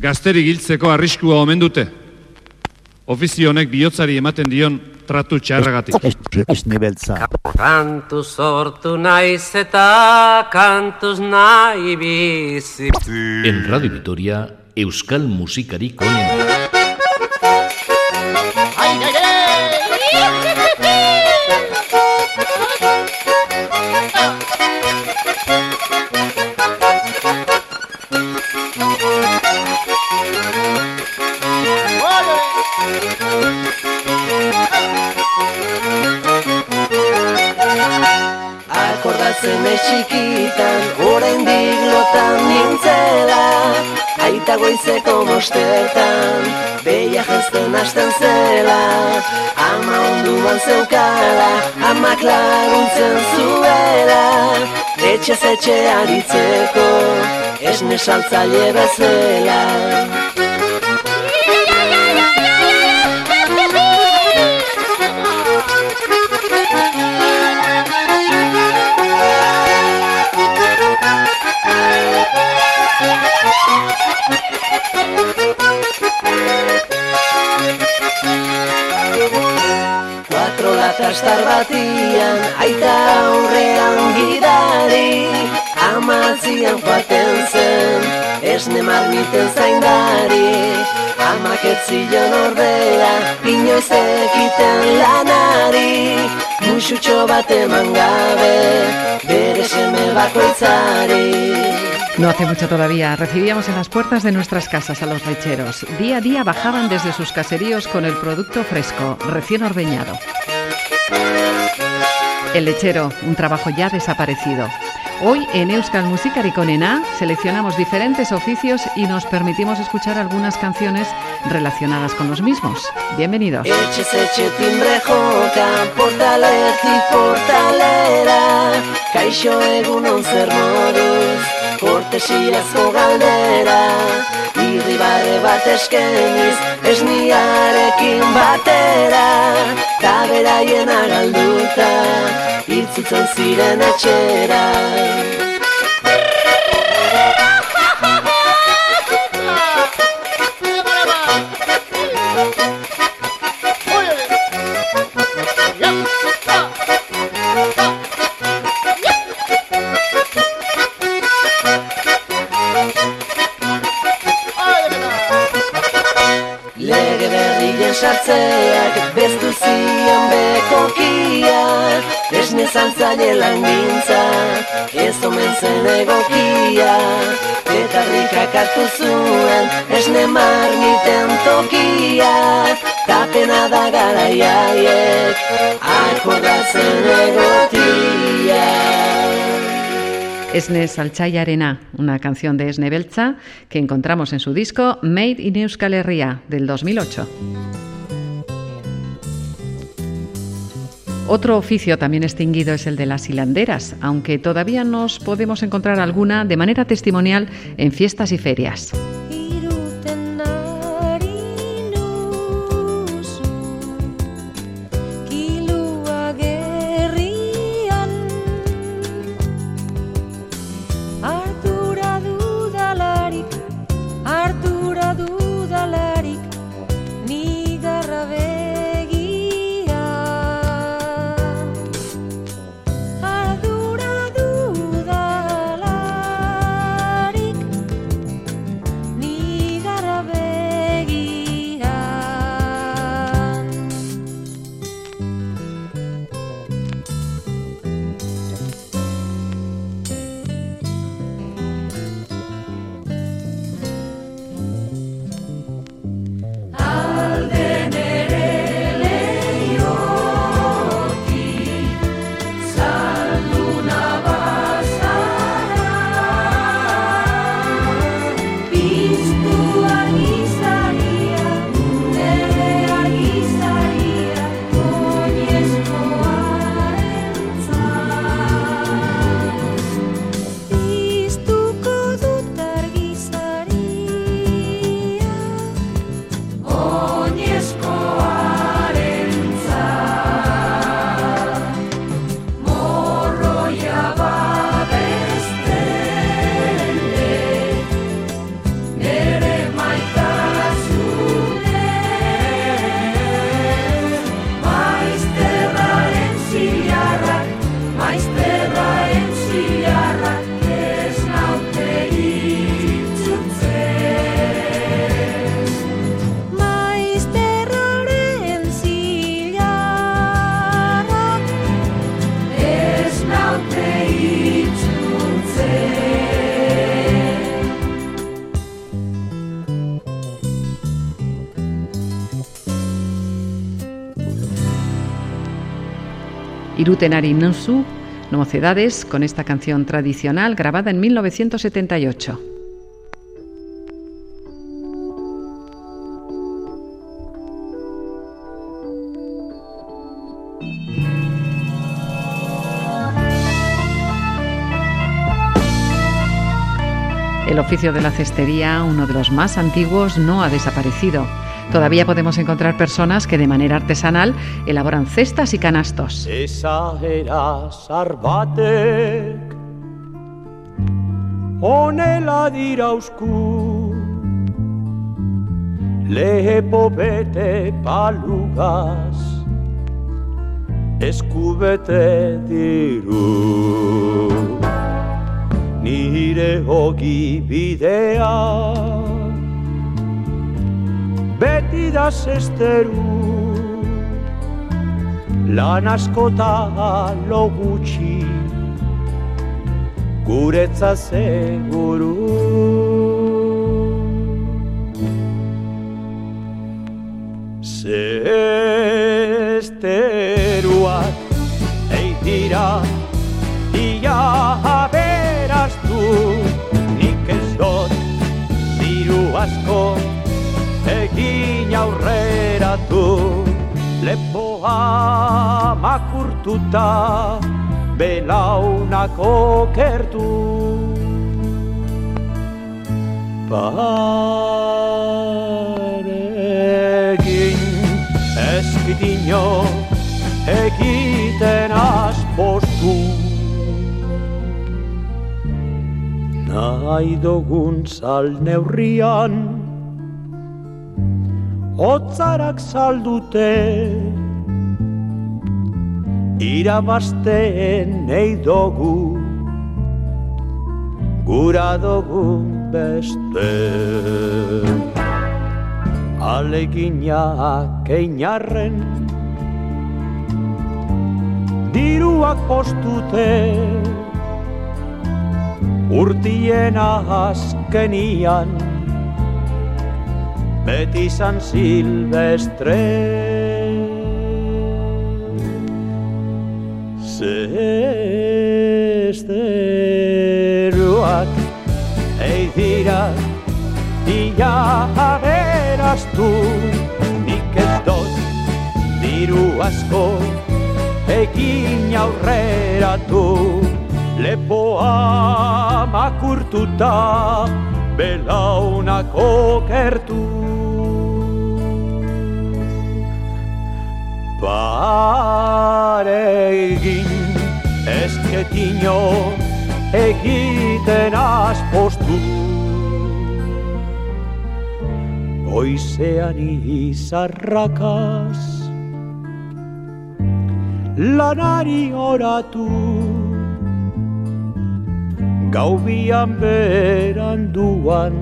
gazteri giltzeko arriskua omen dute. Ofizio honek bihotzari ematen dion tratu txarragatik. Esne beltza. Kantu sortu naiz eta kantuz nahi bizi. En Radio Vitoria, Euskal Musikari Konen. Goizeko mostertan, beia jazten hasten zela. Ama onduan zeukala, amak laguntzen zuela. Etxe zetxe aritzeko, esne saltzaile bezela No hace mucho todavía. Recibíamos en las puertas de nuestras casas a los lecheros. Día a día bajaban desde sus caseríos con el producto fresco, recién ordeñado. El lechero, un trabajo ya desaparecido. Hoy en Euskal Musikari con ENA seleccionamos diferentes oficios y nos permitimos escuchar algunas canciones relacionadas con los mismos. Bienvenidos. Kaixo egunon zer moduz, kortesiazko galdera. Irribare bat eskeniz, esniarekin batera. Ta beraien agalduta, itzutzen ziren etxera Esne zantzaile langintza, ez omen zen egokia Eta rikak hartu zuen, esne marmiten tokia Tapena da garaiaiek, akordatzen egotia Esne Salchayarena, una canción de Esne Beltza que encontramos en su disco Made in Euskal Herria del 2008. Otro oficio también extinguido es el de las hilanderas, aunque todavía nos podemos encontrar alguna de manera testimonial en fiestas y ferias. Irutenari Nusu, Mocedades, con esta canción tradicional grabada en 1978. El oficio de la cestería, uno de los más antiguos, no ha desaparecido. Todavía podemos encontrar personas que de manera artesanal elaboran cestas y canastos. Esa era sarbatek Honela dirauzku Lepo bete palugaz Eskubete diru Nire hogi bidea beti da zesteru Lan askota lo gutxi guretza seguru. Zesteruak eitira ia aberaztu nik ez dut diru asko aurreratu lepoa makurtuta belaunako kertu paregin eskidino egiten aspostu nahi dugun zal neurrian Otzarak saldute. Irabazten nahi dugu Gura dugun beste. Aleginak einarren Diruak postute. Urtien azkenian beti San Silvestre. Zesteruak eidira ia aberaz du nik ez dut diru asko egin aurreratu lepoa makurtuta belaunako kertu. Pare egin esketino egiten aspostu. Goizean izarrakaz lanari oratu gaubian beranduan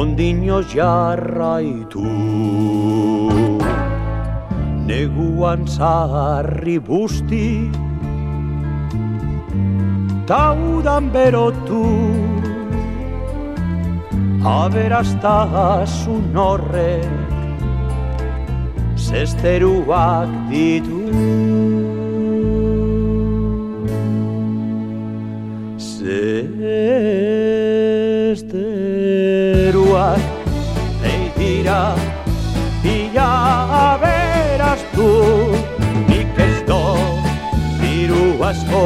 ondino jarraitu neguan zaharri busti taudan berotu aberaztasun horrek zesteruak ditu. Zesteruak eitira Ia aberaztu asko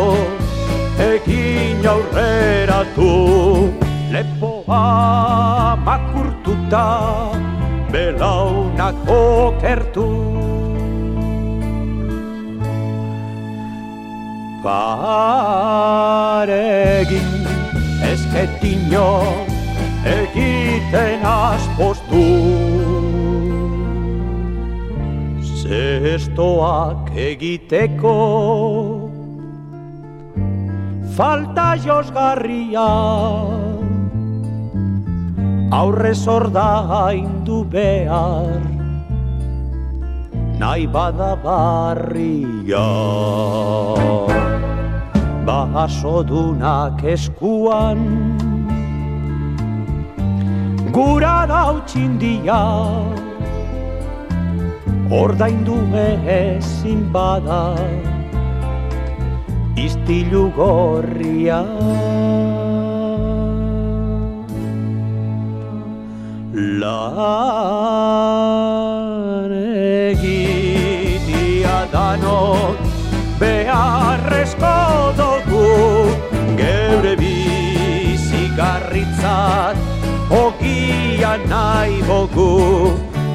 Ekin aurreratu Lepoa makurtuta Belaunak okertu Paregin esketino egiten aspostu. Zestoak egiteko falta josgarria aurrez ordaindu behar. Nahi bada barria. Basodunak eskuan. Gura dautxindia ordaindu ezin bada istilu gorria. Lan egitia danok beharrezko dugu geure bizigarritzat ogia nahi bogu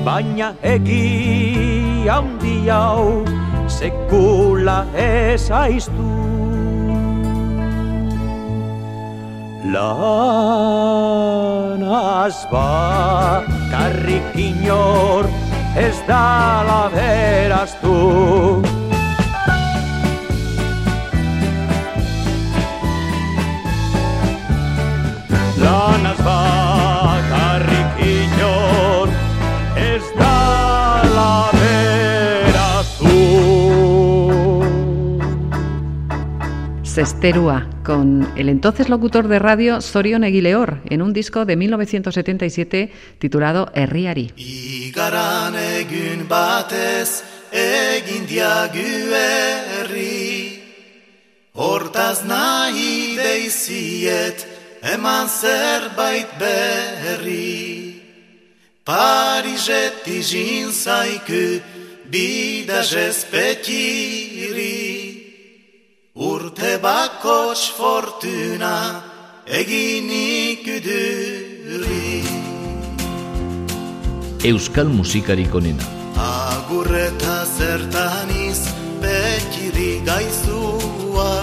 baina egi handi hau sekula ez aiztu. Lanaz bakarrik inor ez dala beraztu. Lanaz bakarrik Cesterua, con el entonces locutor de radio Zorion Eguileor, en un disco de 1977 titulado Herriari. Igaran egun batez egin diagu herri. Hortaz nahi deiziet eman zerbait berri. Pariset izin zaiku bidaz espetiri Urte bakots fortuna eginik uduri Euskal musikarik onena. Agurreta zertaniz bekiri gaizua.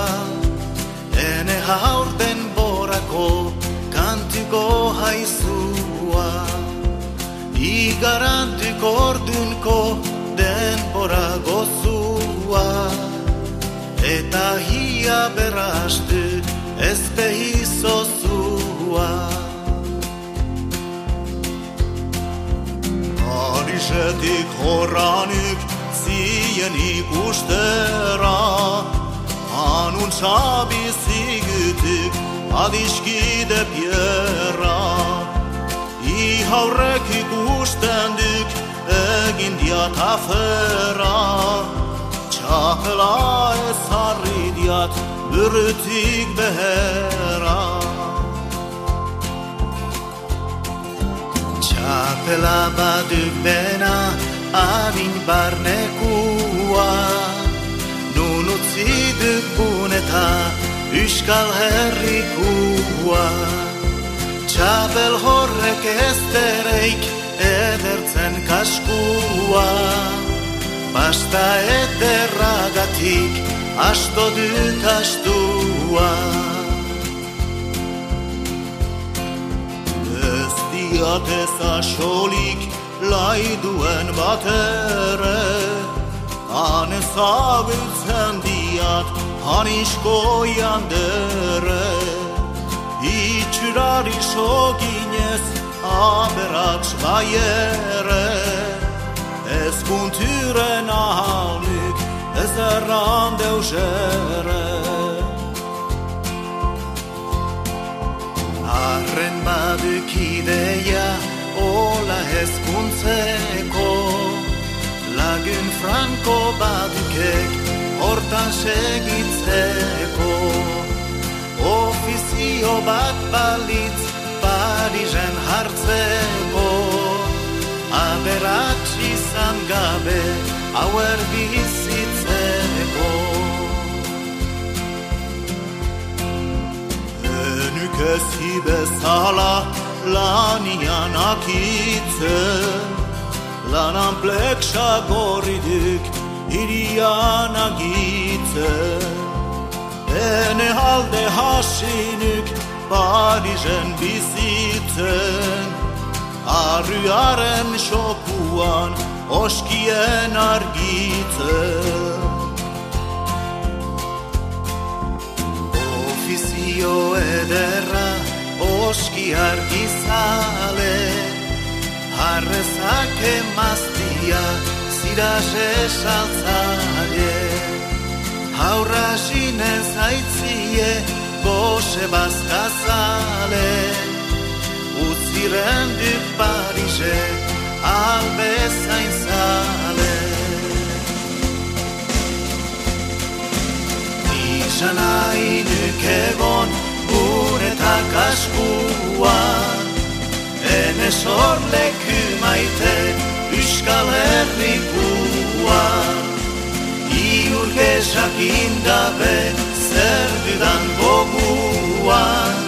Ene haurten borako kantuko haizua Igarantuk ordunko denbora gozua Eta hia berrastu ez behizozua Arisetik horranik zien ikustera. Anun txabizigitik adiskide pierra I haurrek ikusten duk egin diat ez harri diat burutik behera. Txapela baduk bena adin barnekua Nun utzi duk buneta Euskal herrikua Txapel horrek ez dereik edertzen kaskua Basta ederragatik asto dut astua. Ez diatez asolik laiduen batere Han ezagutzen diat hanisko jandere Itxurari soginez aberats baiere Ez kunturen ahalnik ez erran deusere Arren baduk ideia ola hezkuntzeko Lagun franko badukek hortan segitzeko. Ofizio bat balitz Parisen hartzeko Aberats izan gabe hauer bizitzeko. Enuk ezi bezala lanian akitzen. Lanan pleksa gorriduk irian agitzen. Ene alde hasinuk Parisen bizitzen Arruaren xokuan oskien argitzen Ofizio ederra oski argizale. Harrezak emaztia ziraz esaltzaile Haurra sinen zaitzie gose bazkazale Uzirendu Parise Albezain zale Izan hainuk egon Guretak askua Hene sorleku maite Euskal Herrikua Iurke jakindabe Zer dudan gogua Zer dudan gogua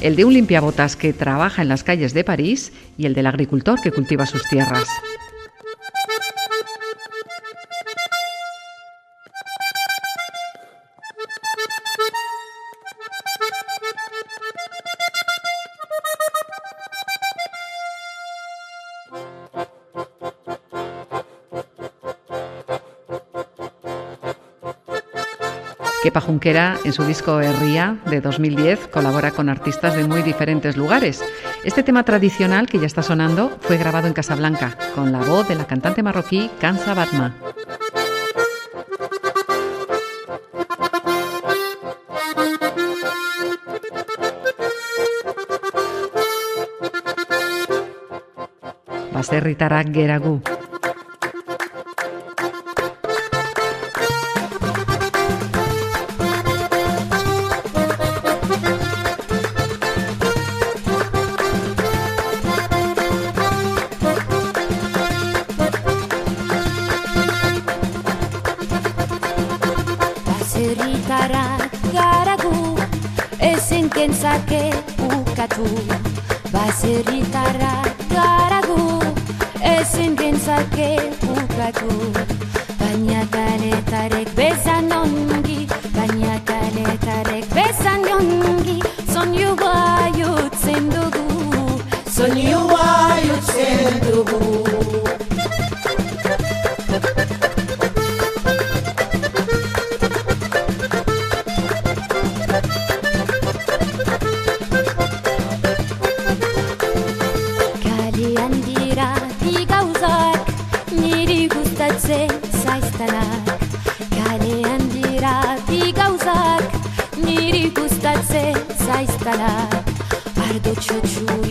El de un limpiabotas que trabaja en las calles de París y el del agricultor que cultiva sus tierras. Kepa Junquera, en su disco Herría de 2010, colabora con artistas de muy diferentes lugares. Este tema tradicional que ya está sonando fue grabado en Casablanca, con la voz de la cantante marroquí Kansa Batma. Geragu. kadar Ardı choose.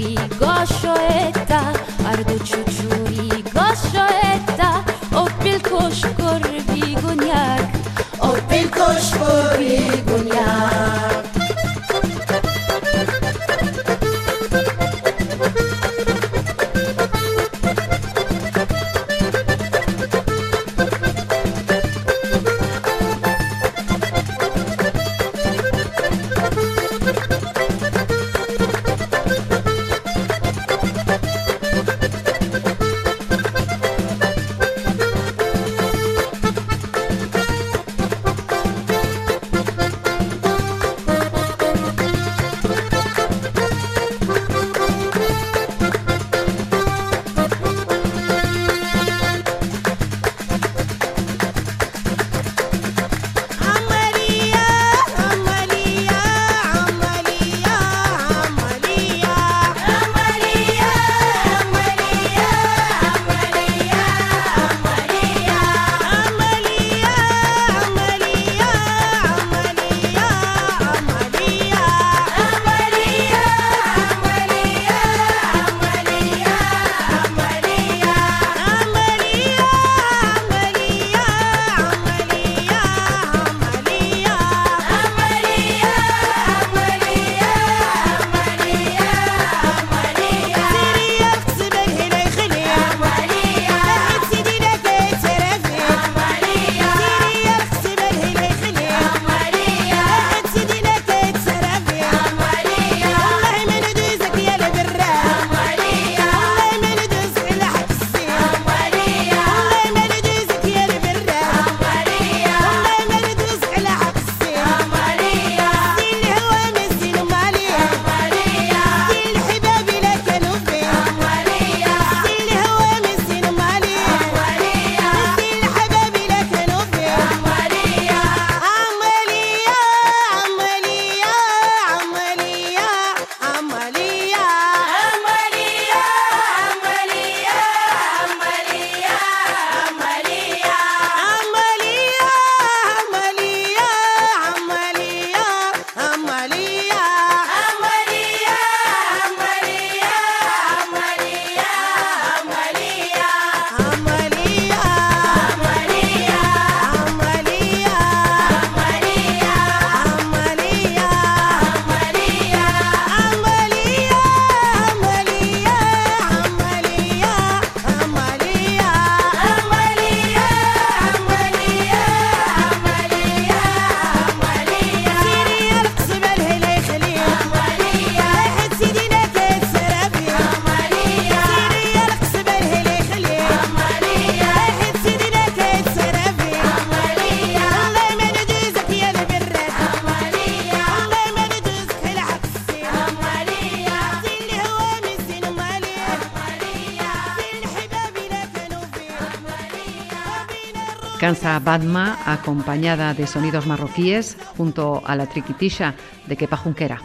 Cansa Badma acompañada de sonidos marroquíes junto a la triquitisha de Kepa Junquera.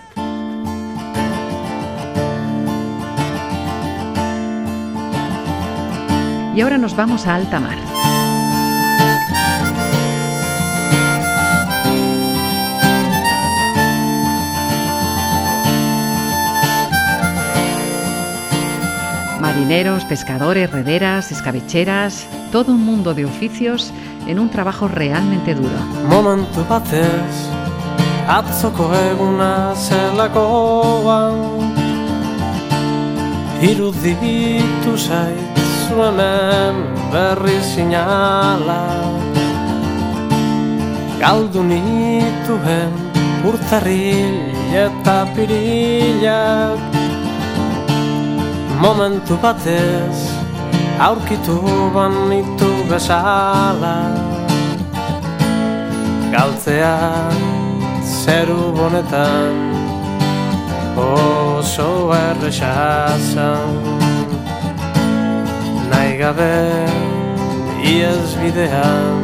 Y ahora nos vamos a alta mar. Marineros, pescadores, rederas, escabecheras, todo un mundo de oficios en un trabajo realmente duro. Momentu batez Atzoko eguna zelakoan Iruditu zait zu hemen berri sinala. Galdu nituen urtarril eta pirilak. Momentu batez aurkitu banitu bezala. Galtzea zeru bonetan oso errexazan Nahi gabe iez bidean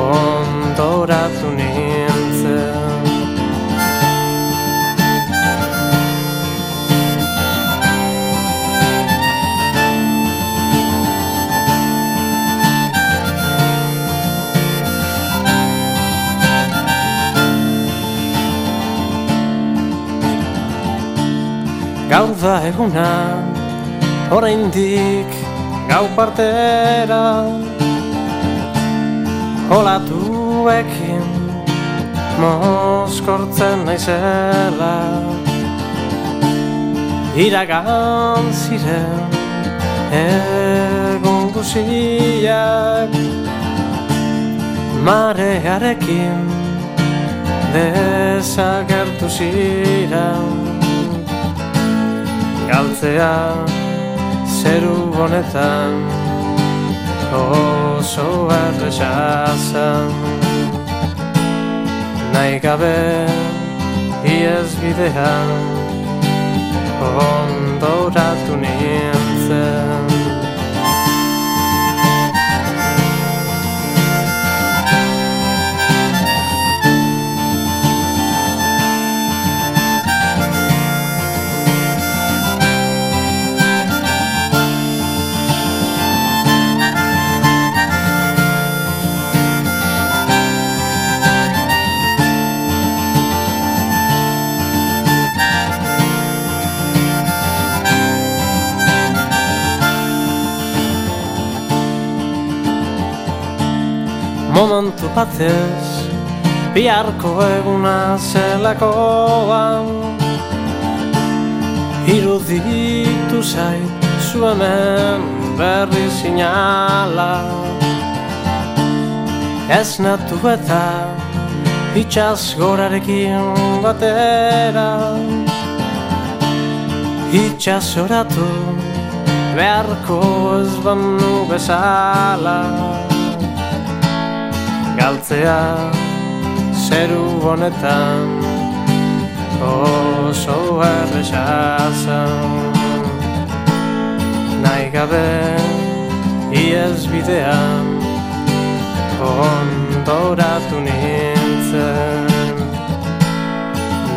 ondoratu da eguna, oraindik gau partera. Olatuekin moskortzen naizela Iragan ziren egun guziak. Marearekin desagertu ziren galtzea zeru honetan. Oso errexazan nahi gabe iez bidean ondoratu nintzen momentu batez Biharko eguna zelakoan. Iruditu zait zu hemen berri sinala. Ez natu eta itxaz gorarekin batera. Itxaz oratu beharko ez banu bezala galtzea zeru honetan oso errexazan nahi gabe iez bidean ondoratu nintzen.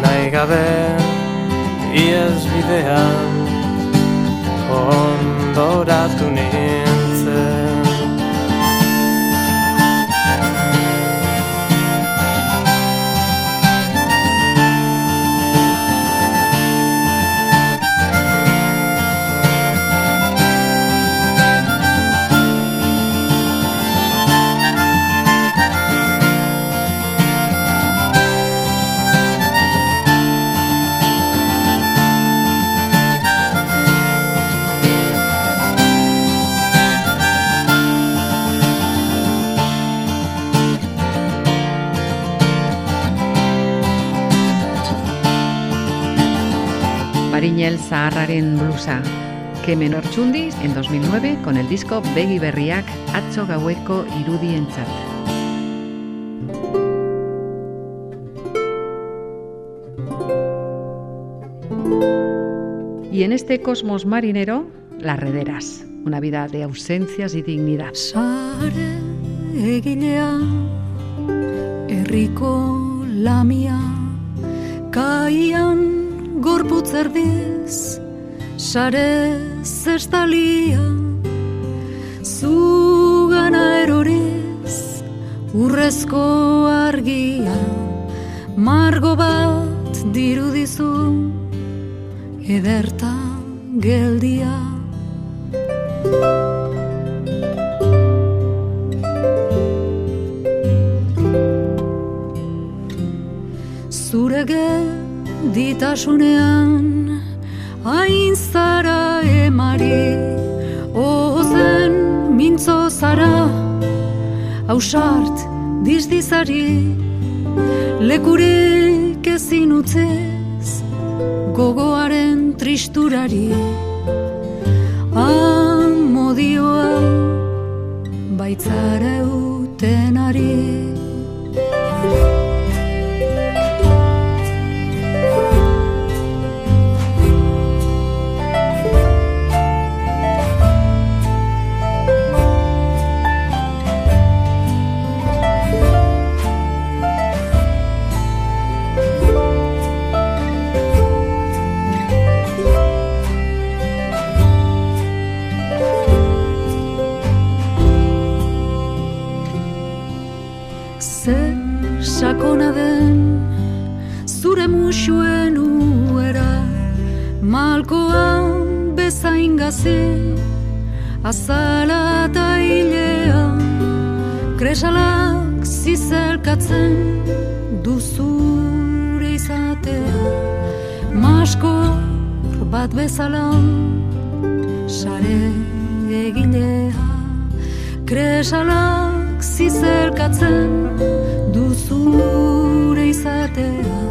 Nahi gabe iez bidean ondoratu nintzen Zaharraren blusa. Que menor txundiz en 2009 con el disco Begi Berriak atzo gaueko irudientzat. Y en este cosmos marinero, las rederas, una vida de ausencias y dignidad. Herriko lamia Kaian gorputz erdiz Sare zestalia Zugana eroriz Urrezko argia Margo bat dirudizu Ederta geldia. Zure ditasunean Hain zara emari Ozen mintzo zara Hausart dizdizari Lekurik ezin utzez Gogoaren tristurari. Amodioa Baitzara eutenari. Ze Kresalak zizelkatzen duzure izatea. Maskor bat bezala sare egilea Kresalak zizelkatzen duzure izatea.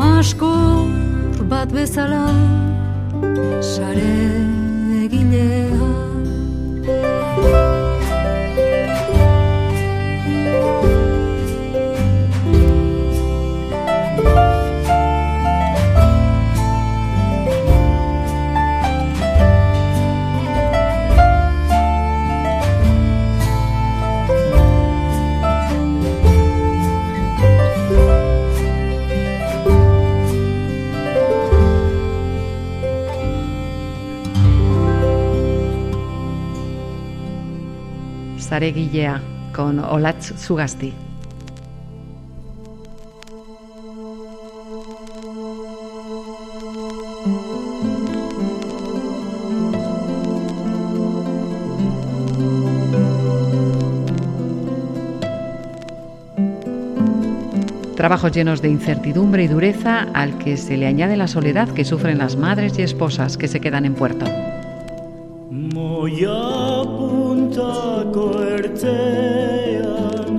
Maskor bat bezala sare Zaregilea con Olatz Zugasti. Trabajos llenos de incertidumbre y dureza al que se le añade la soledad que sufren las madres y esposas que se quedan en puerto. Puntako ertzean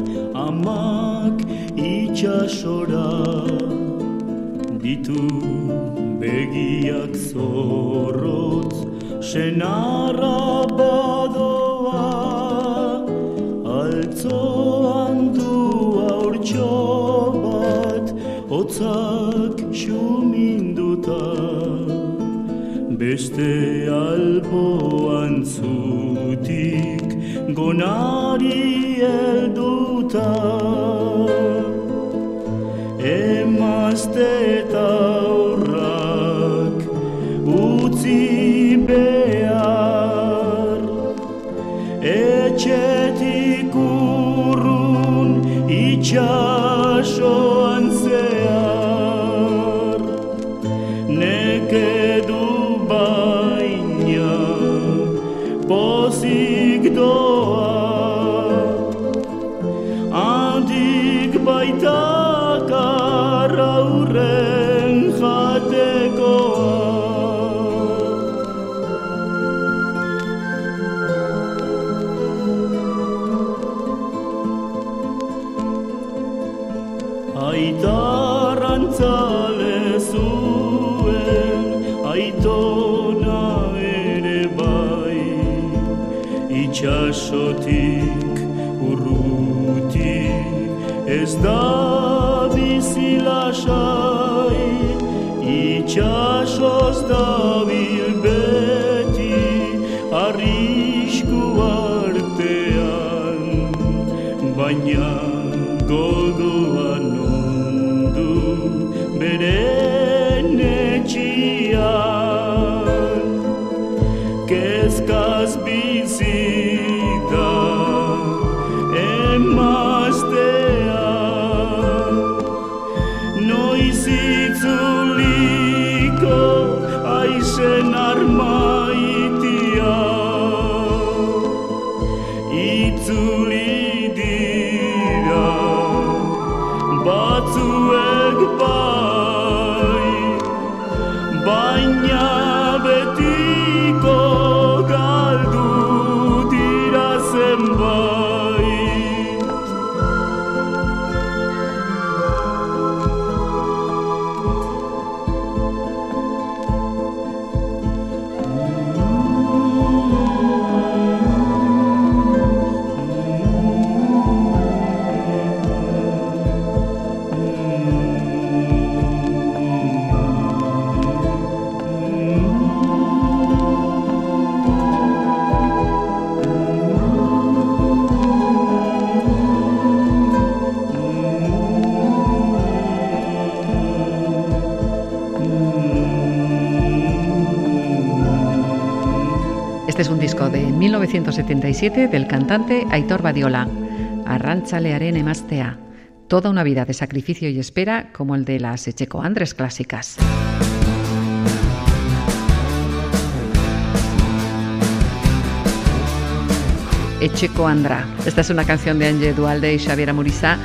amak itxasora ditu begiak zorrotz. Senarra badoa altzoan du aurtxo bat hotzak xuminduta. Beste alboan zutik gonari elduta emazte aitona ere bai Itxasotik urruti. Ez da bizilasai Itxasoz da disco de 1977 del cantante Aitor Badiola, Arrantzalearen emaztea. Toda una vida de sacrificio y espera como el de las Echeco Andres clásicas. Echeco Andra. Esta es una canción de Ange Dualde y Xavier Amurisa,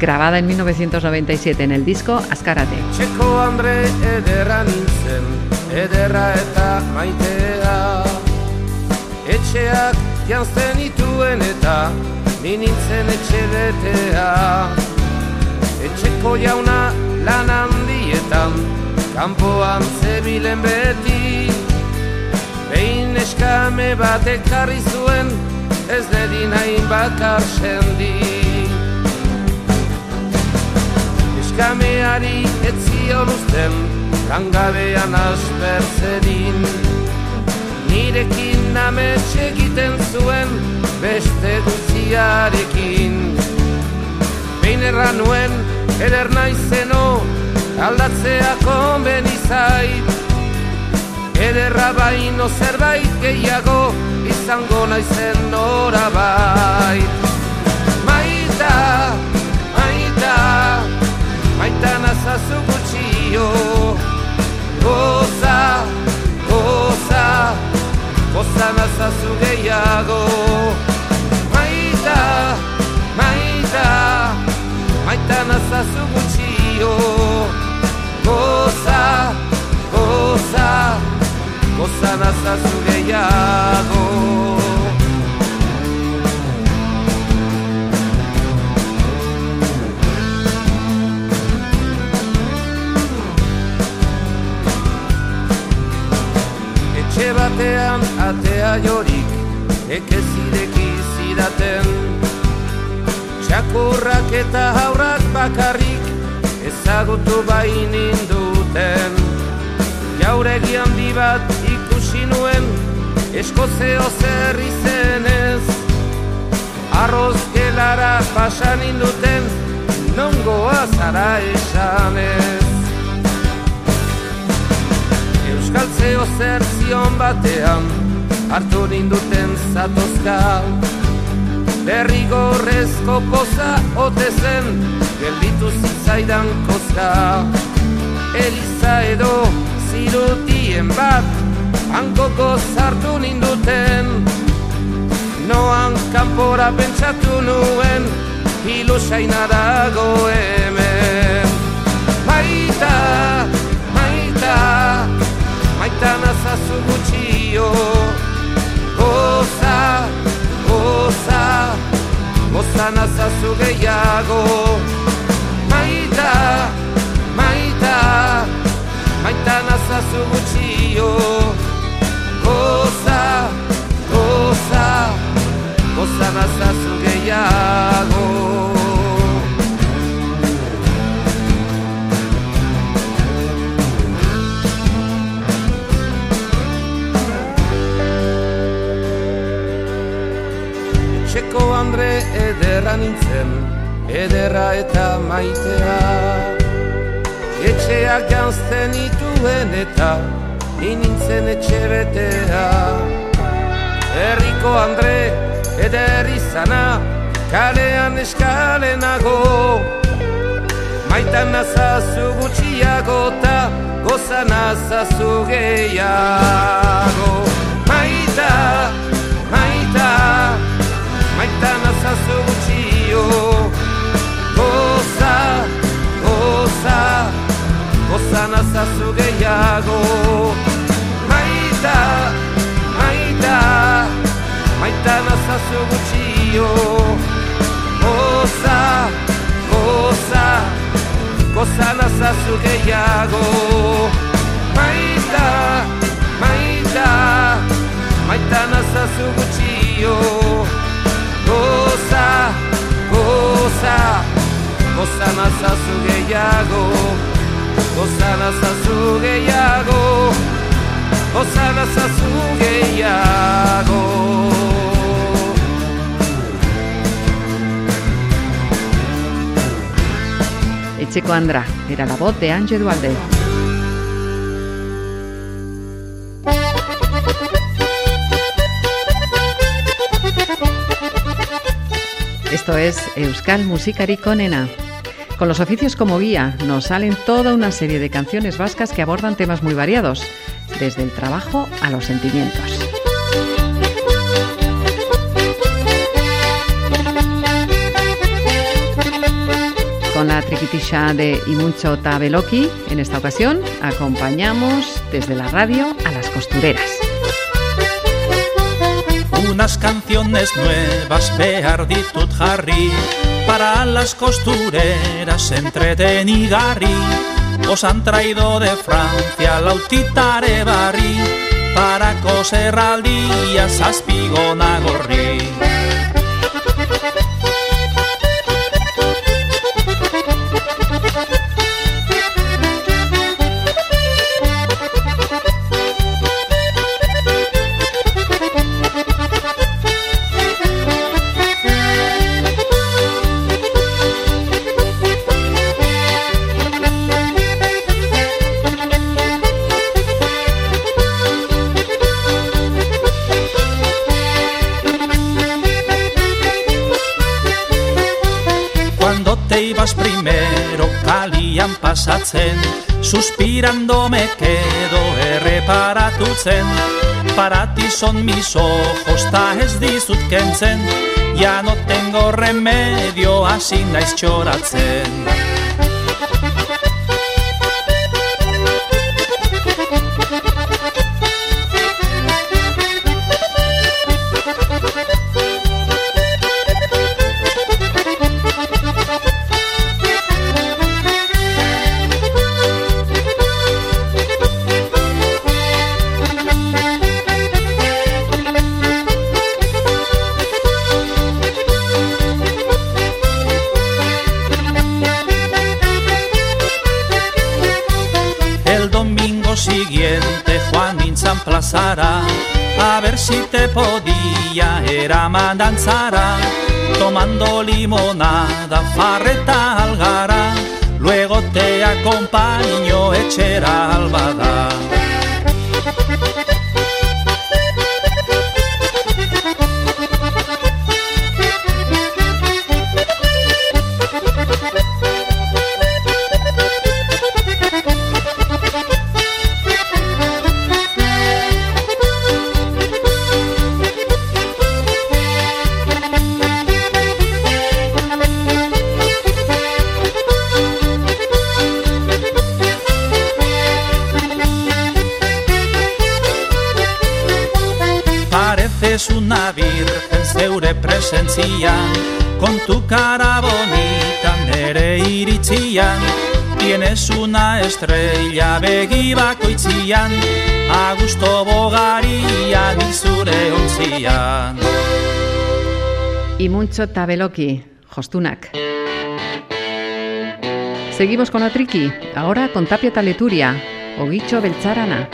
grabada en 1997 en el disco Azkarate. Andre ederra nintzen, ederra eta maitea Etxeak jantzen ituen eta ni nintzen etxe betea. Etxeko jauna lan handietan, kanpoan zebilen beti. Behin eskame bat ekarri zuen, ez nedin hain bakar sendi Eskameari etzion uzten, langabean aspertzedin Nirekin amets egiten zuen, beste gutziarekin Behin erran nuen, eder naizeno, aldatzea konbeni zait. Ederra baino zerbait gehiago, izango naizen norabait. Maita, maita, maita nazazu gutxio. Goza, goza, goza nazazu gehiago. Maita, maita, maita nazazu gutxio. Goza, goza, goza nazazu gehiago atea jorik ekezireki zidaten Txakurrak eta haurrak bakarrik ezagutu bainin duten Jauregi handi bat ikusi nuen eskozeo zer izenez Arroz gelara pasan induten nongoa zara esanez Euskaltzeo zer zion batean hartu ninduten zatozka Derrigorrezko poza ote zen gelditu zitzaidan kozka. Eliza edo zirutien bat hankoko zartu ninduten. Noan kanpora pentsatu nuen ilusaina dago hemen. Maita, maita, goza nazazu gehiago. Maita, maita, maita nazazu gutxio. Goza, goza, goza nazazu gehiago ederra nintzen, ederra eta maitea. Etxeak janzten ituen eta ni nintzen etxe betea. Andre eder izana Kalean eskalenago. Maitan nazazu gutxiago ta Goza nazazu gehiago. Maita, maita Maita nazazu gutxio Goza, goza Goza nazazu gehiago Maita, maita Maita nazazu gutxio Goza, goza Goza nazazu gehiago Maita, maita Maita nazazu gutxio Goza, goza Goza nazazu gehiago Goza nazazu gehiago Goza nazazu gehiago Etxeko Andra era la voz de Ange Dualde. Esto es Euskal Musikari Konena. Con los oficios como guía nos salen toda una serie de canciones vascas que abordan temas muy variados, desde el trabajo a los sentimientos. Con la triquitisha de Imuncho Tabeloki, en esta ocasión acompañamos desde la radio a las costureras. Unas canciones nuevas behar ditut jarri Para las costureras entretenigarri Os han traído de Francia lautita barri Para coser al día saspigona gorri pasatzen Suspirando me quedo erreparatutzen. Para ti son mis ojos ta ez dizut kentzen Ya no tengo remedio hasi naiz txoratzen plazara A ver si te podía eraman danzara Tomando limonada, farreta algara Luego te acompaño etxera albada zeure presentzian Con tu cara bonita nere iritzian Tienes una estrella begi bakoitzian A gusto bogarian izure ontzian Imuncho Tabeloki, Jostunak. Seguimos con la triqui, ahora con Tapia Taleturia, Oguicho Beltzarana.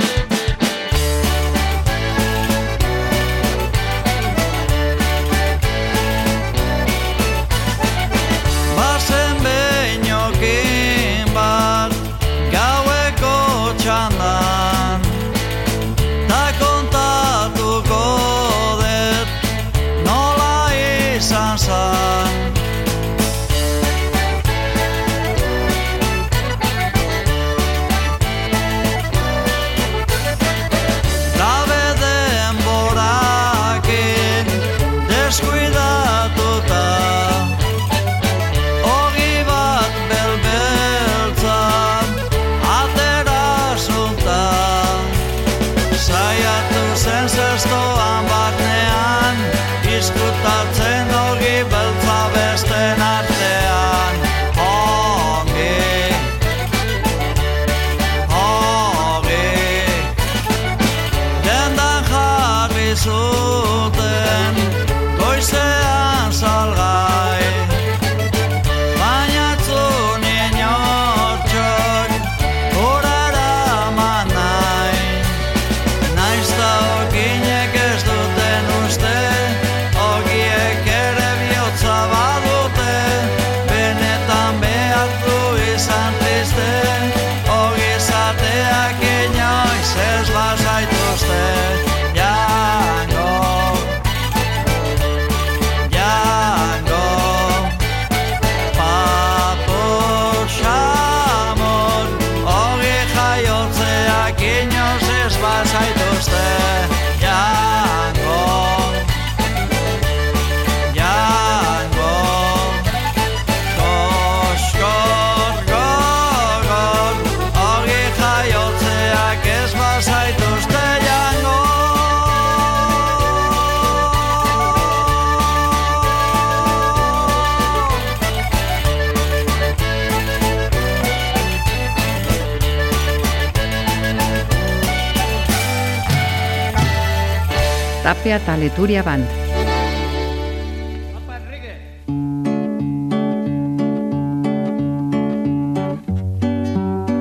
Tapia eta Leturia Band.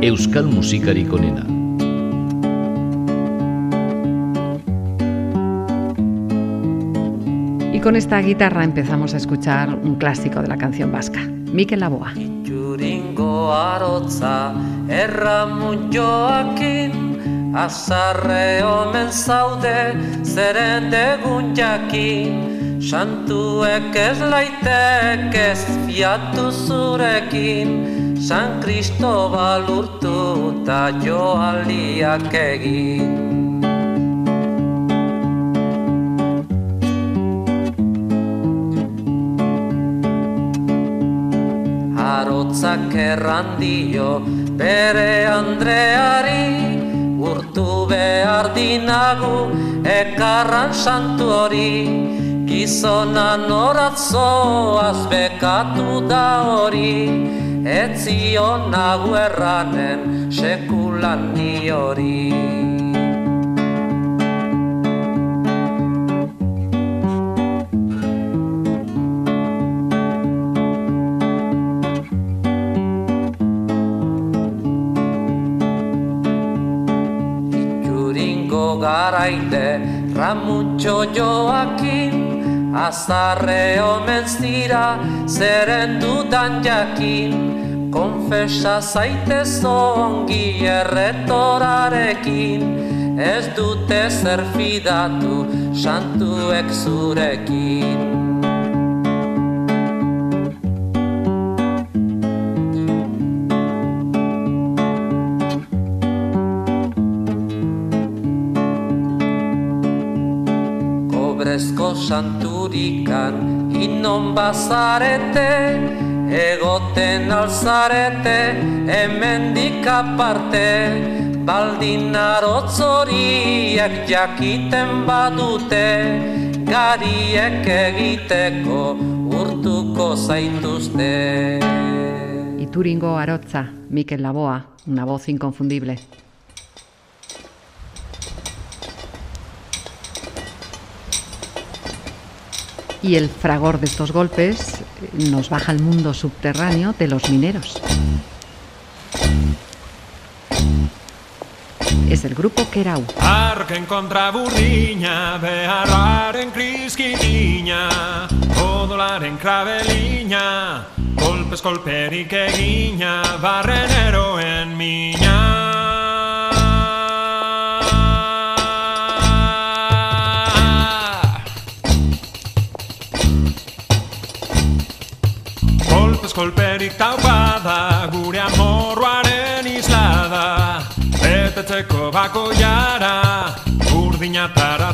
Euskal musikarik onena. Y con esta guitarra empezamos a escuchar un clásico de la canción vasca, Mikel Laboa. Juringo arotza erramun joakin Azarre omen zaude zeren degun jakin Santuek ez laitek ez fiatu zurekin. San Cristobal urtu eta joaliak egin. Arotzak erran dio bere Andreari Urtu behar dinagu ekarran santu hori Gizona noratzoaz bekatu da hori. Etzion nagu erranen sekulan ni hori. Juringo garaile Ramuntxo joakin Azarre omen zira Zeren dudan jakin. Konfesa zaitez ongi erretorarekin Ez dute zer fidatu Santuek zurekin Santurikan inon bazarete Egoten alzarete hemendik aparte Baldin arotzoriak jakiten badute Gariek egiteko urtuko zaituzte Ituringo Arotza, Mikel Laboa, una voz inconfundible. Y el fragor de estos golpes nos baja al mundo subterráneo de los mineros. Es el grupo Kerau. Arken kontra burdina, beharraren kriskitina, odolaren krabelina, kolpez kolperik egina, barren eroen mina. Kolperik taupada, gure amorruaren islada, betetzeko bako jara, urdina tara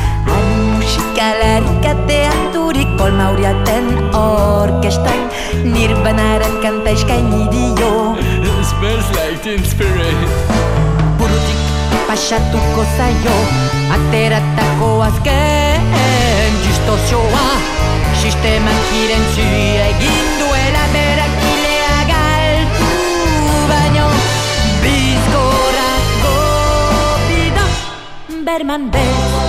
Han musikalari kateaturik kolmauriaten orkestak. Nirbanaren kanta eskaini dio. Smells like teen spirit. Burutik pasatuko zaio, ateratako azken distozioa Sistemak irentzi egin duela berak ilea galtu Baino bizkorako bida Berman bez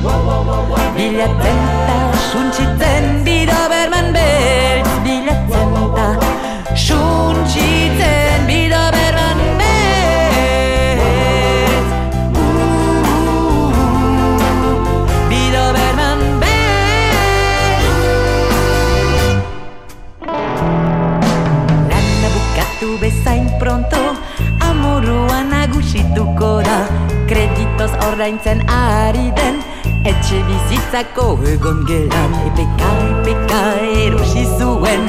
Bilatzen ta suntsitzen bida Berman bez Bilatzen ta suntsitzen bida Berman bez Bida Berman bez Lana bukatu bezain pronto Amorua nagusituko da. Kreditoz ordaintzen ari den Etxe bizitzako egon gelan Epeka, epeka erosi zuen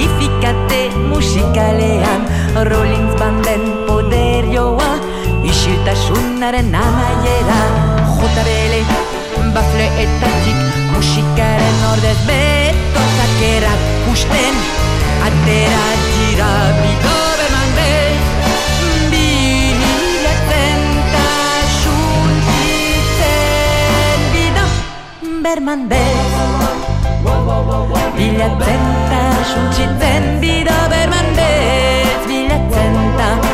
Ifikate musikalean Rollins banden poderioa Isiltasunaren amaiera. Jotabele, bafleetatik Musikaren ordez betozak erakusten Atera dira bido berman bez Bilatzen ta suntsitzen bido berman bez Bilatzen ta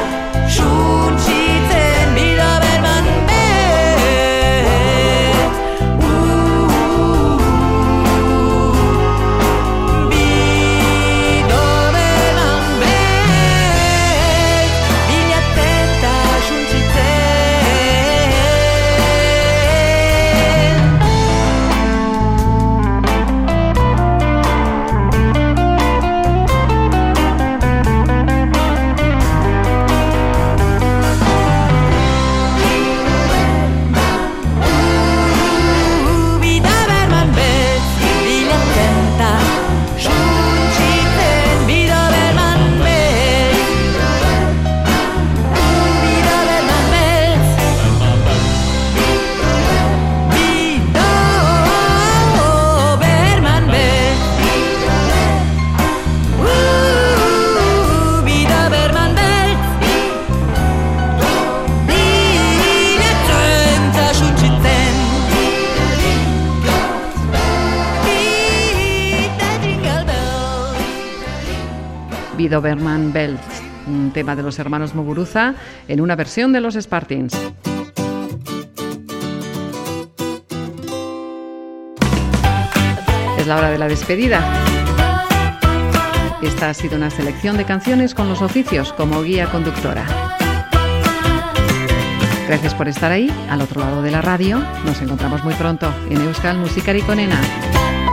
Bidoberman Belts, un tema de los hermanos Muguruza en una versión de los Spartans. Es la hora de la despedida. Esta ha sido una selección de canciones con los oficios como guía conductora. Gracias por estar ahí, al otro lado de la radio. Nos encontramos muy pronto en Euskal Musikari Konena. Agur,